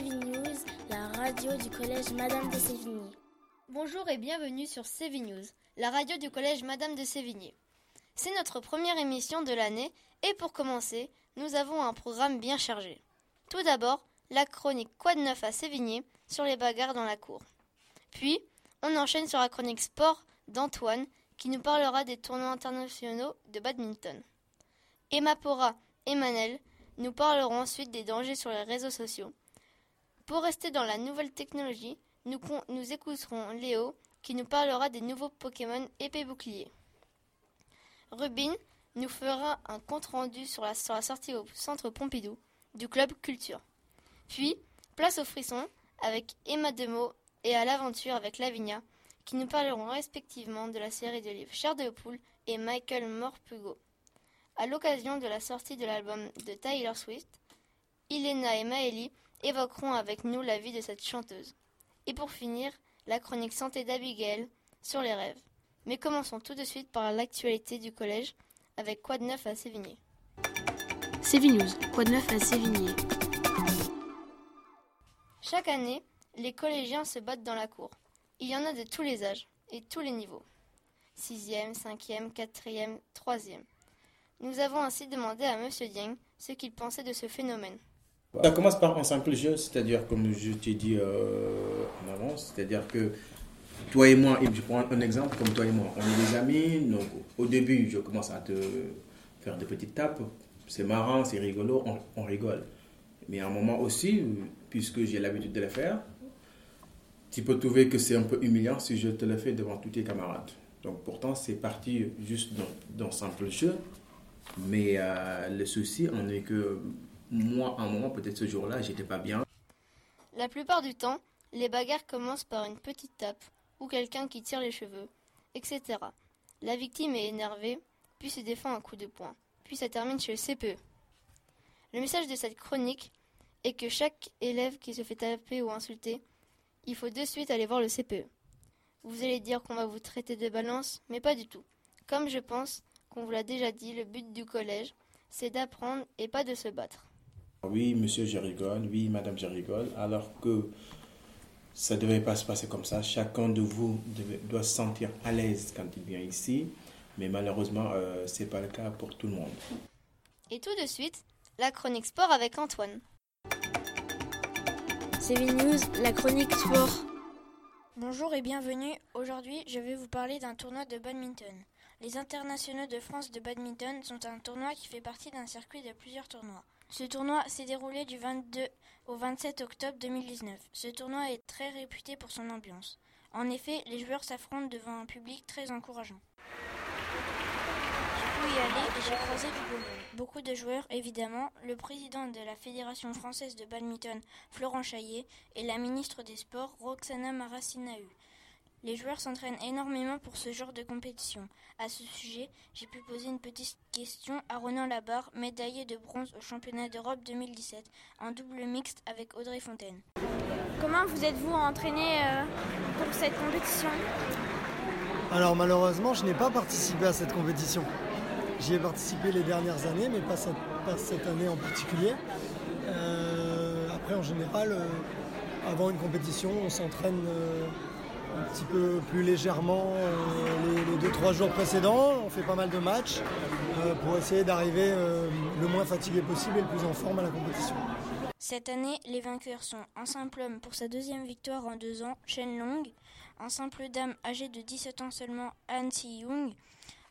News, la radio du collège Madame de Sévigné. Bonjour et bienvenue sur News, la radio du collège Madame de Sévigné. C'est notre première émission de l'année et pour commencer, nous avons un programme bien chargé. Tout d'abord, la chronique Quoi de neuf à Sévigné sur les bagarres dans la cour. Puis, on enchaîne sur la chronique sport d'Antoine qui nous parlera des tournois internationaux de badminton. Emma Pora et Manel nous parlerons ensuite des dangers sur les réseaux sociaux. Pour rester dans la nouvelle technologie, nous, écouterons Léo qui nous parlera des nouveaux Pokémon épée bouclier. Rubin nous fera un compte rendu sur la, sortie au centre Pompidou du club Culture. Puis, place au frisson avec Emma Demo et à l'aventure avec Lavinia qui nous parleront respectivement de la série de livres Cher de Poule et Michael Morpugo. À l'occasion de la sortie de l'album de Taylor Swift, Elena et Maëlie évoqueront avec nous la vie de cette chanteuse. Et pour finir, la chronique santé d'Abigail sur les rêves. Mais commençons tout de suite par l'actualité du collège avec Quoi de neuf à Sévigné. Sévignews, quoi de neuf à Sévigné Chaque année, les collégiens se battent dans la cour. Il y en a de tous les âges et tous les niveaux. Sixième, cinquième, quatrième, troisième. Nous avons ainsi demandé à M. Dieng ce qu'il pensait de ce phénomène. Ça commence par un simple jeu, c'est-à-dire comme je t'ai dit euh, en avance, c'est-à-dire que toi et moi, et je prends un exemple comme toi et moi, on est des amis, donc au début je commence à te faire des petites tapes, c'est marrant, c'est rigolo, on, on, rigole. Mais à un moment aussi, puisque j'ai l'habitude de le faire, tu peux trouver que c'est un peu humiliant si je te le fais devant tous tes camarades. Donc pourtant c'est parti juste d'un simple jeu, mais euh, le souci en est que moi, un moment, peut-être ce jour-là, j'étais pas bien. La plupart du temps, les bagarres commencent par une petite tape ou quelqu'un qui tire les cheveux, etc. La victime est énervée, puis se défend un coup de poing, puis ça termine chez le CPE. Le message de cette chronique est que chaque élève qui se fait taper ou insulter, il faut de suite aller voir le CPE. Vous allez dire qu'on va vous traiter de balance, mais pas du tout. Comme je pense qu'on vous l'a déjà dit, le but du collège, c'est d'apprendre et pas de se battre. Oui, monsieur, je rigole. Oui, madame, je rigole. Alors que ça ne devait pas se passer comme ça. Chacun de vous doit se sentir à l'aise quand il vient ici. Mais malheureusement, euh, ce n'est pas le cas pour tout le monde. Et tout de suite, la chronique sport avec Antoine. C'est News, la chronique sport. Bonjour et bienvenue. Aujourd'hui, je vais vous parler d'un tournoi de badminton. Les internationaux de France de badminton sont un tournoi qui fait partie d'un circuit de plusieurs tournois. Ce tournoi s'est déroulé du 22 au 27 octobre 2019. Ce tournoi est très réputé pour son ambiance. En effet, les joueurs s'affrontent devant un public très encourageant. Y aller j'ai croisé du. Beaucoup de joueurs, évidemment, le président de la Fédération française de badminton, Florent Chaillet, et la ministre des Sports, Roxana Maracinahu. Les joueurs s'entraînent énormément pour ce genre de compétition. À ce sujet, j'ai pu poser une petite question à Ronan Labarre, médaillé de bronze au championnat d'Europe 2017, en double mixte avec Audrey Fontaine. Comment vous êtes-vous entraîné euh, pour cette compétition? Alors malheureusement, je n'ai pas participé à cette compétition. J'y ai participé les dernières années, mais pas cette, année en particulier. Euh, après, en général, euh, avant une compétition, on s'entraîne un petit peu plus légèrement euh, les, deux trois jours précédents. On fait pas mal de matchs euh, pour essayer d'arriver euh, le moins fatigué possible et le plus en forme à la compétition. Cette année, les vainqueurs sont en simple homme pour sa deuxième victoire en deux ans, Shen Long, en simple dame âgée de 17 ans seulement, Han Si-young,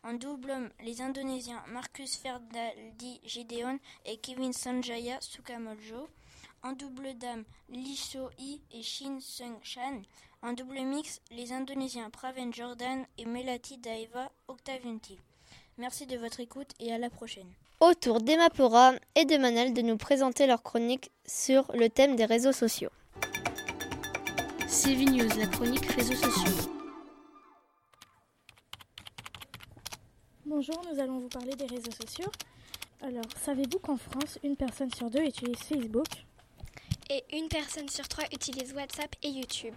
en double homme, les Indonésiens Marcus Ferdaldi Gideon et Kevin Sanjaya Sukamoljo, en double dame, Lee So-hee et Shin Sung-chan, en double mix, les Indonésiens Praven Jordan et Melati Daeva Octavianti. Merci de votre écoute et à la prochaine. Autour d'Emapora et de Manel de nous présenter leur chronique sur le thème des réseaux sociaux. CV News, la chronique réseaux sociaux. Bonjour, nous allons vous parler des réseaux sociaux. Alors, savez-vous qu'en France, une personne sur deux utilise Facebook? Et une personne sur trois utilise WhatsApp et YouTube.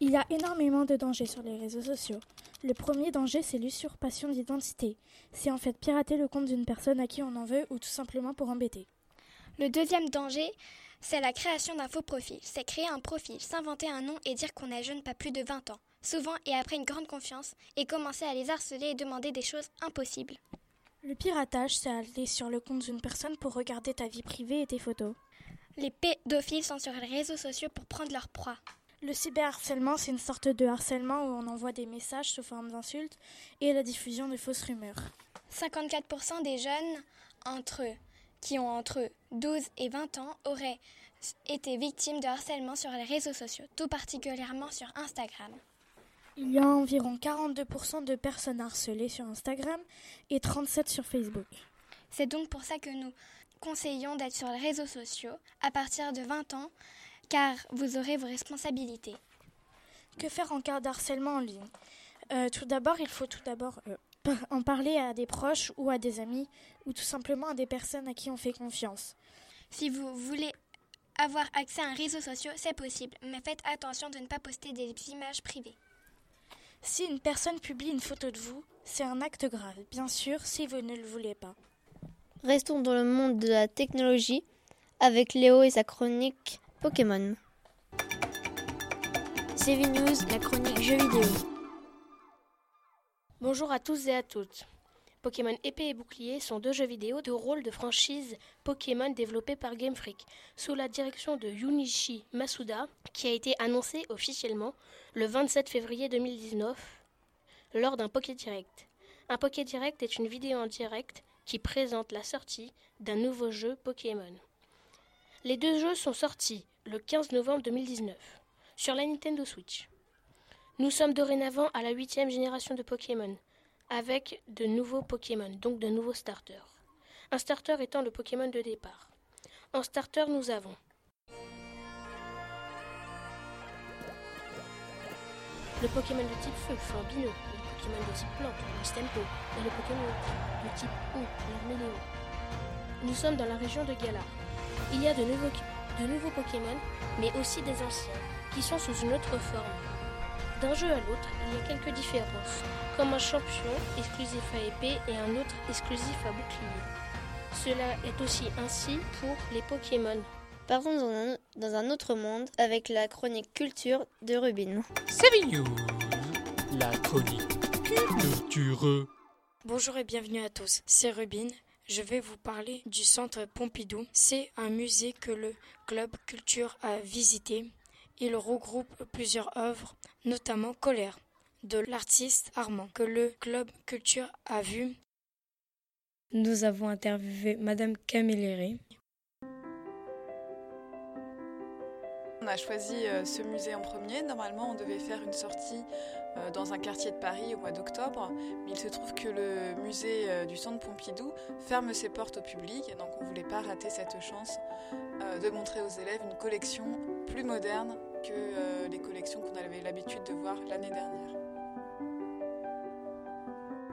Il y a énormément de dangers sur les réseaux sociaux. Le premier danger, c'est l'usurpation d'identité. C'est en fait pirater le compte d'une personne à qui on en veut ou tout simplement pour embêter. Le deuxième danger, C'est la création d'un faux profil. C'est créer un profil, s'inventer un nom et dire qu'on est jeune pas plus de 20 ans, souvent et après une grande confiance, et commencer à les harceler et demander des choses impossibles. Le piratage, c'est aller sur le compte d'une personne pour regarder ta vie privée et tes photos. Les pédophiles sont sur les réseaux sociaux pour prendre leur proie. Le cyberharcèlement, c'est une sorte de harcèlement où on envoie des messages sous forme d'insultes et la diffusion de fausses rumeurs. 54% des jeunes entre qui ont entre 12 et 20 ans auraient été victimes de harcèlement sur les réseaux sociaux, tout particulièrement sur Instagram. Il y a environ 42% de personnes harcelées sur Instagram et 37% sur Facebook. C'est donc pour ça que nous conseillons d'être sur les réseaux sociaux à partir de 20 ans, car vous aurez vos responsabilités. Que faire en cas d'harcèlement en ligne? Euh, Tout d'abord, il faut tout d'abord euh, en parler à des proches ou à des amis ou tout simplement à des personnes à qui on fait confiance. Si vous voulez avoir accès à un réseau social, c'est possible, mais faites attention de ne pas poster des images privées. Si une personne publie une photo de vous, c'est un acte grave, bien sûr, si vous ne le voulez pas. Restons dans le monde de la technologie avec Léo et sa chronique Pokémon. CV News, la chronique jeux vidéo. Bonjour à tous et à toutes. Pokémon Épée et Bouclier sont deux jeux vidéo de rôle de franchise Pokémon développés par Game Freak, sous la direction de Junichi Masuda, qui a été annoncé officiellement le 27 février 2019 lors d'un Poké Direct. Un Poké Direct est une vidéo en direct qui présente la sortie d'un nouveau jeu Pokémon. Les deux jeux sont sortis le 15 novembre 2019 sur la Nintendo Switch. Nous sommes dorénavant à la huitième génération de Pokémon, avec de nouveaux Pokémon, donc de nouveaux starters. Un starter étant le Pokémon de départ. En starter, nous avons le Pokémon de type feu, Flambino, le Pokémon de type plante, Stempo, et le Pokémon de type eau, Larméléo. Nous sommes dans la région de Galar. Il y a de nouveaux, de nouveaux Pokémon, mais aussi des anciens, qui sont sous une autre forme. D'un jeu à l'autre, il y a quelques différences, comme un champion exclusif à épée et un autre exclusif à bouclier. Cela est aussi ainsi pour les Pokémon. Partons dans un, dans un autre monde avec la chronique culture de Rubin. C'est News, la chronique culture. Bonjour et bienvenue à tous, c'est Rubin. Je vais vous parler du centre Pompidou. C'est un musée que le Club Culture a visité. Il regroupe plusieurs œuvres, notamment Colère, de l'artiste Armand, que le Club Culture a vu. Nous avons interviewé Madame Camilleri. On a choisi ce musée en premier. Normalement, on devait faire une sortie dans un quartier de Paris au mois d'octobre, mais il se trouve que le musée du Centre Pompidou ferme ses portes au public, donc on ne voulait pas rater cette chance de montrer aux élèves une collection plus moderne que les collections qu'on avait l'habitude de voir l'année dernière.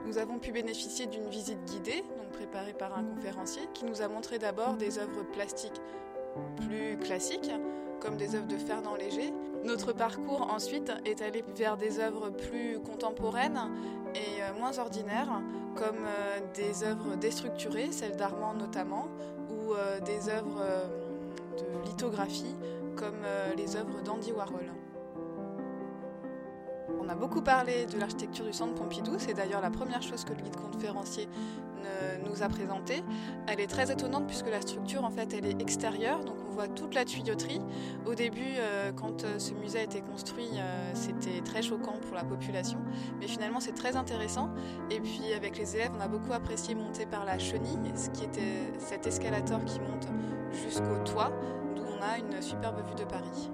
Nous avons pu bénéficier d'une visite guidée, donc préparée par un conférencier, qui nous a montré d'abord des œuvres plastiques plus classiques, comme des œuvres de Fernand Léger. Notre parcours ensuite est allé vers des œuvres plus contemporaines et moins ordinaires, comme des œuvres déstructurées, celles d'Armand notamment, ou des œuvres de lithographie, comme les œuvres d'Andy Warhol. On a beaucoup parlé de l'architecture du centre Pompidou, c'est d'ailleurs la première chose que le guide conférencier nous a présenté. Elle est très étonnante puisque la structure en fait elle est extérieure, donc on voit toute la tuyauterie. Au début, quand ce musée a été construit, c'était très choquant pour la population, mais finalement c'est très intéressant. Et puis avec les élèves, on a beaucoup apprécié monter par la chenille, ce qui était cet escalator qui monte jusqu'au toit, d'où on a une superbe vue de Paris.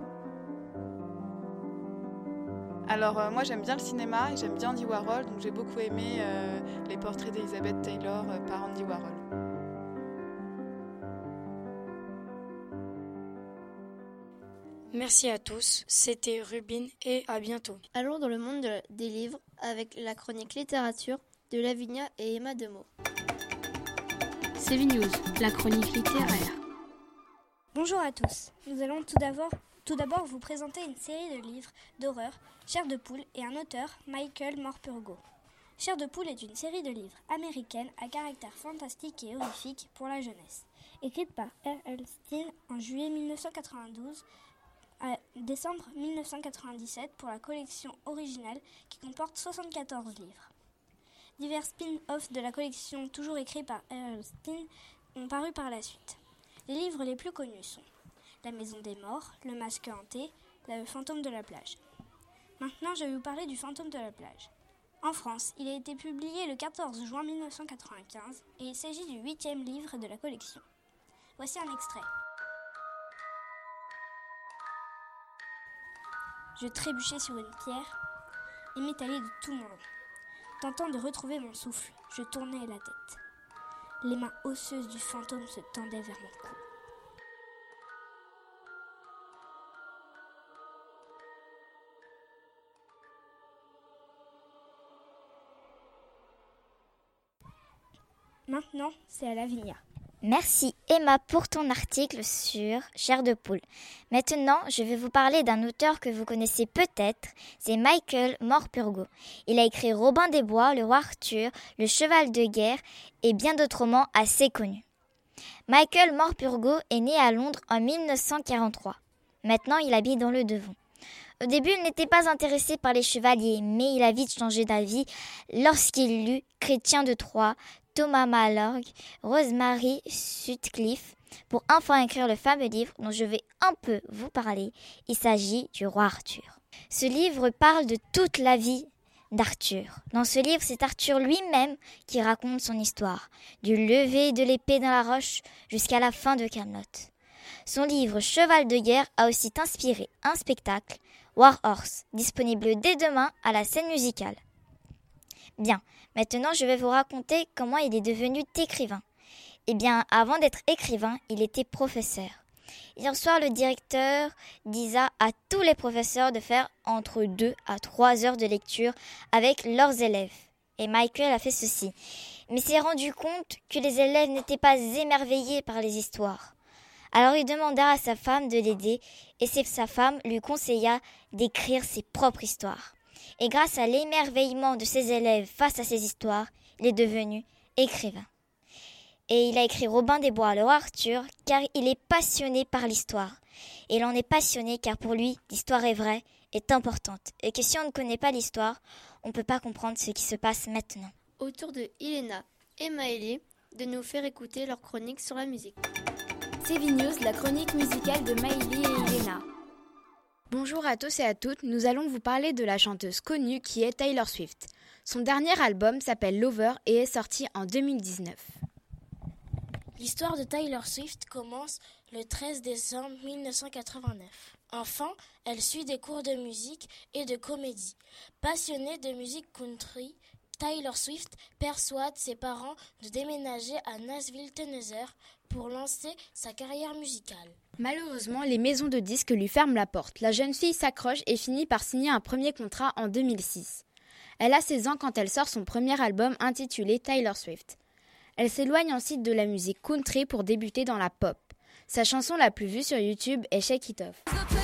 Alors euh, moi j'aime bien le cinéma et j'aime bien Andy Warhol, donc j'ai beaucoup aimé euh, les portraits d'Elizabeth Taylor euh, par Andy Warhol. Merci à tous, c'était Rubin et à bientôt. Allons dans le monde de- des livres avec la chronique littérature de Lavinia et Emma Demeaux. CV News, la chronique littéraire. Bonjour à tous. Nous allons tout d'abord, vous présenter une série de livres d'horreur, Chair de poule et un auteur, Michael Morpurgo. Chair de poule est une série de livres américaine à caractère fantastique et horrifique pour la jeunesse. écrite par R.L. Stein en juillet 1992 à décembre 1997 pour la collection originale qui comporte 74 livres. Divers spin-offs de la collection toujours écrits par R.L. Stein ont paru par la suite. Les livres les plus connus sont La Maison des Morts, Le Masque Hanté, Le Fantôme de la plage. Maintenant, je vais vous parler du Fantôme de la plage. En France, il a été publié le 14 juin 1995 et il s'agit du huitième livre de la collection. Voici un extrait. Je trébuchais sur une pierre et m'étalais de tout mon long. Tentant de retrouver mon souffle, je tournais la tête. Les mains osseuses du fantôme se tendaient vers mon cou. Maintenant, c'est à Lavinia. Merci Emma pour ton article sur Chair de poule. Maintenant, je vais vous parler d'un auteur que vous connaissez peut-être, c'est Michael Morpurgo. Il a écrit Robin des Bois, Le Roi Arthur, Le Cheval de guerre et bien d'autres romans assez connus. Michael Morpurgo est né à Londres en 1943. Maintenant, il habite dans le Devon. Au début, il n'était pas intéressé par les chevaliers, mais il a vite changé d'avis lorsqu'il lut Chrétien de Troyes, Thomas Malorgue, Rosemary Sutcliffe pour enfin écrire le fameux livre dont je vais un peu vous parler. Il s'agit du roi Arthur. Ce livre parle de toute la vie d'Arthur. Dans ce livre, c'est Arthur lui-même qui raconte son histoire, du lever de l'épée dans la roche jusqu'à la fin de Camelot. Son livre Cheval de guerre a aussi inspiré un spectacle, War Horse, disponible dès demain à la scène musicale. Bien, maintenant je vais vous raconter comment il est devenu écrivain. Eh bien, avant d'être écrivain, il était professeur. Hier soir, le directeur disa à tous les professeurs de faire entre 2 à 3 heures de lecture avec leurs élèves. Et Michael a fait ceci. Mais s'est rendu compte que les élèves n'étaient pas émerveillés par les histoires. Alors il demanda à sa femme de l'aider et sa femme lui conseilla d'écrire ses propres histoires et grâce à l'émerveillement de ses élèves face à ces histoires, il est devenu écrivain. Et il a écrit Robin des Bois, le roi Arthur, car il est passionné par l'histoire. Et il en est passionné car pour lui, l'histoire est vraie, est importante, et que si on ne connaît pas l'histoire, on ne peut pas comprendre ce qui se passe maintenant. Autour de Elena et Maëlie de nous faire écouter leur chronique sur la musique. C'est News, la chronique musicale de Maëlie et Elena. Bonjour à tous et à toutes, nous allons vous parler de la chanteuse connue qui est Taylor Swift. Son dernier album s'appelle Lover et est sorti en 2019. L'histoire de Taylor Swift commence le 13 décembre 1989. Enfant, elle suit des cours de musique et de comédie. Passionnée de musique country, Taylor Swift persuade ses parents de déménager à Nashville, Tennessee pour lancer sa carrière musicale. Malheureusement, les maisons de disques lui ferment la porte. La jeune fille s'accroche et finit par signer un premier contrat en 2006. Elle a 16 ans quand elle sort son premier album intitulé Taylor Swift. Elle s'éloigne ensuite de la musique country pour débuter dans la pop. Sa chanson la plus vue sur YouTube est Shake It Off.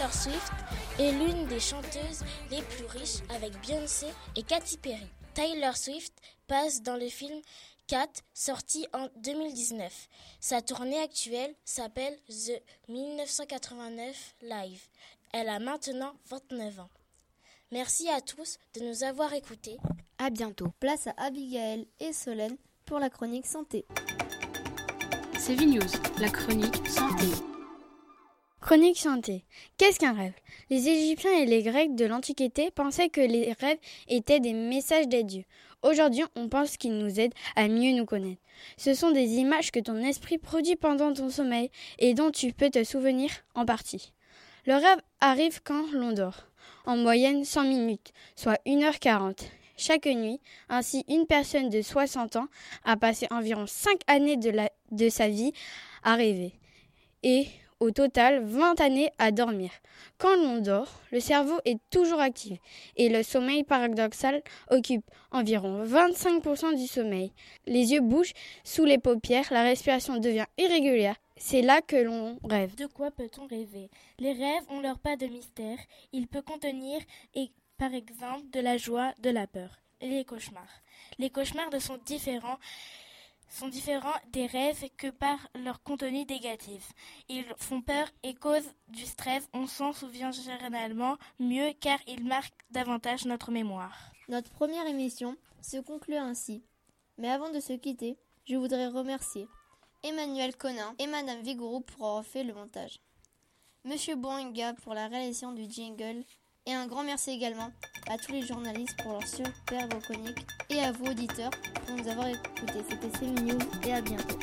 Taylor Swift est l'une des chanteuses les plus riches avec Beyoncé et Katy Perry. Taylor Swift passe dans le film Cat, sorti en 2019. Sa tournée actuelle s'appelle The 1989 Live. Elle a maintenant 29 ans. Merci à tous de nous avoir écoutés. À bientôt. Place à Abigail et Solène pour la chronique santé. C'est News, la chronique santé. Chronique santé. Qu'est-ce qu'un rêve? Les Égyptiens et les Grecs de l'Antiquité pensaient que les rêves étaient des messages des dieux. Aujourd'hui, on pense qu'ils nous aident à mieux nous connaître. Ce sont des images que ton esprit produit pendant ton sommeil et dont tu peux te souvenir en partie. Le rêve arrive quand l'on dort, en moyenne 100 minutes, soit 1h40. Chaque nuit, ainsi une personne de 60 ans a passé environ 5 années de, de sa vie à rêver. Et au total 20 années à dormir. Quand l'on dort, le cerveau est toujours actif et le sommeil paradoxal occupe environ 25% du sommeil. Les yeux bougent sous les paupières, la respiration devient irrégulière. C'est là que l'on rêve. De quoi peut-on rêver? Les rêves ont leur pas de mystère. Il peut contenir, et, par exemple, de la joie, de la peur. Les cauchemars. Les cauchemars sont différents sont différents des rêves que par leur contenu négatif. Ils font peur et causent du stress. On s'en souvient généralement mieux car ils marquent davantage notre mémoire. Notre première émission se conclut ainsi. Mais avant de se quitter, je voudrais remercier Emmanuel Conin et Madame Vigourou pour avoir fait le montage. Monsieur Boinga pour la réalisation du jingle et un grand merci également à tous les journalistes pour leur superbe chronique et à vous auditeurs pour nous avoir écoutés. C'était News et à bientôt.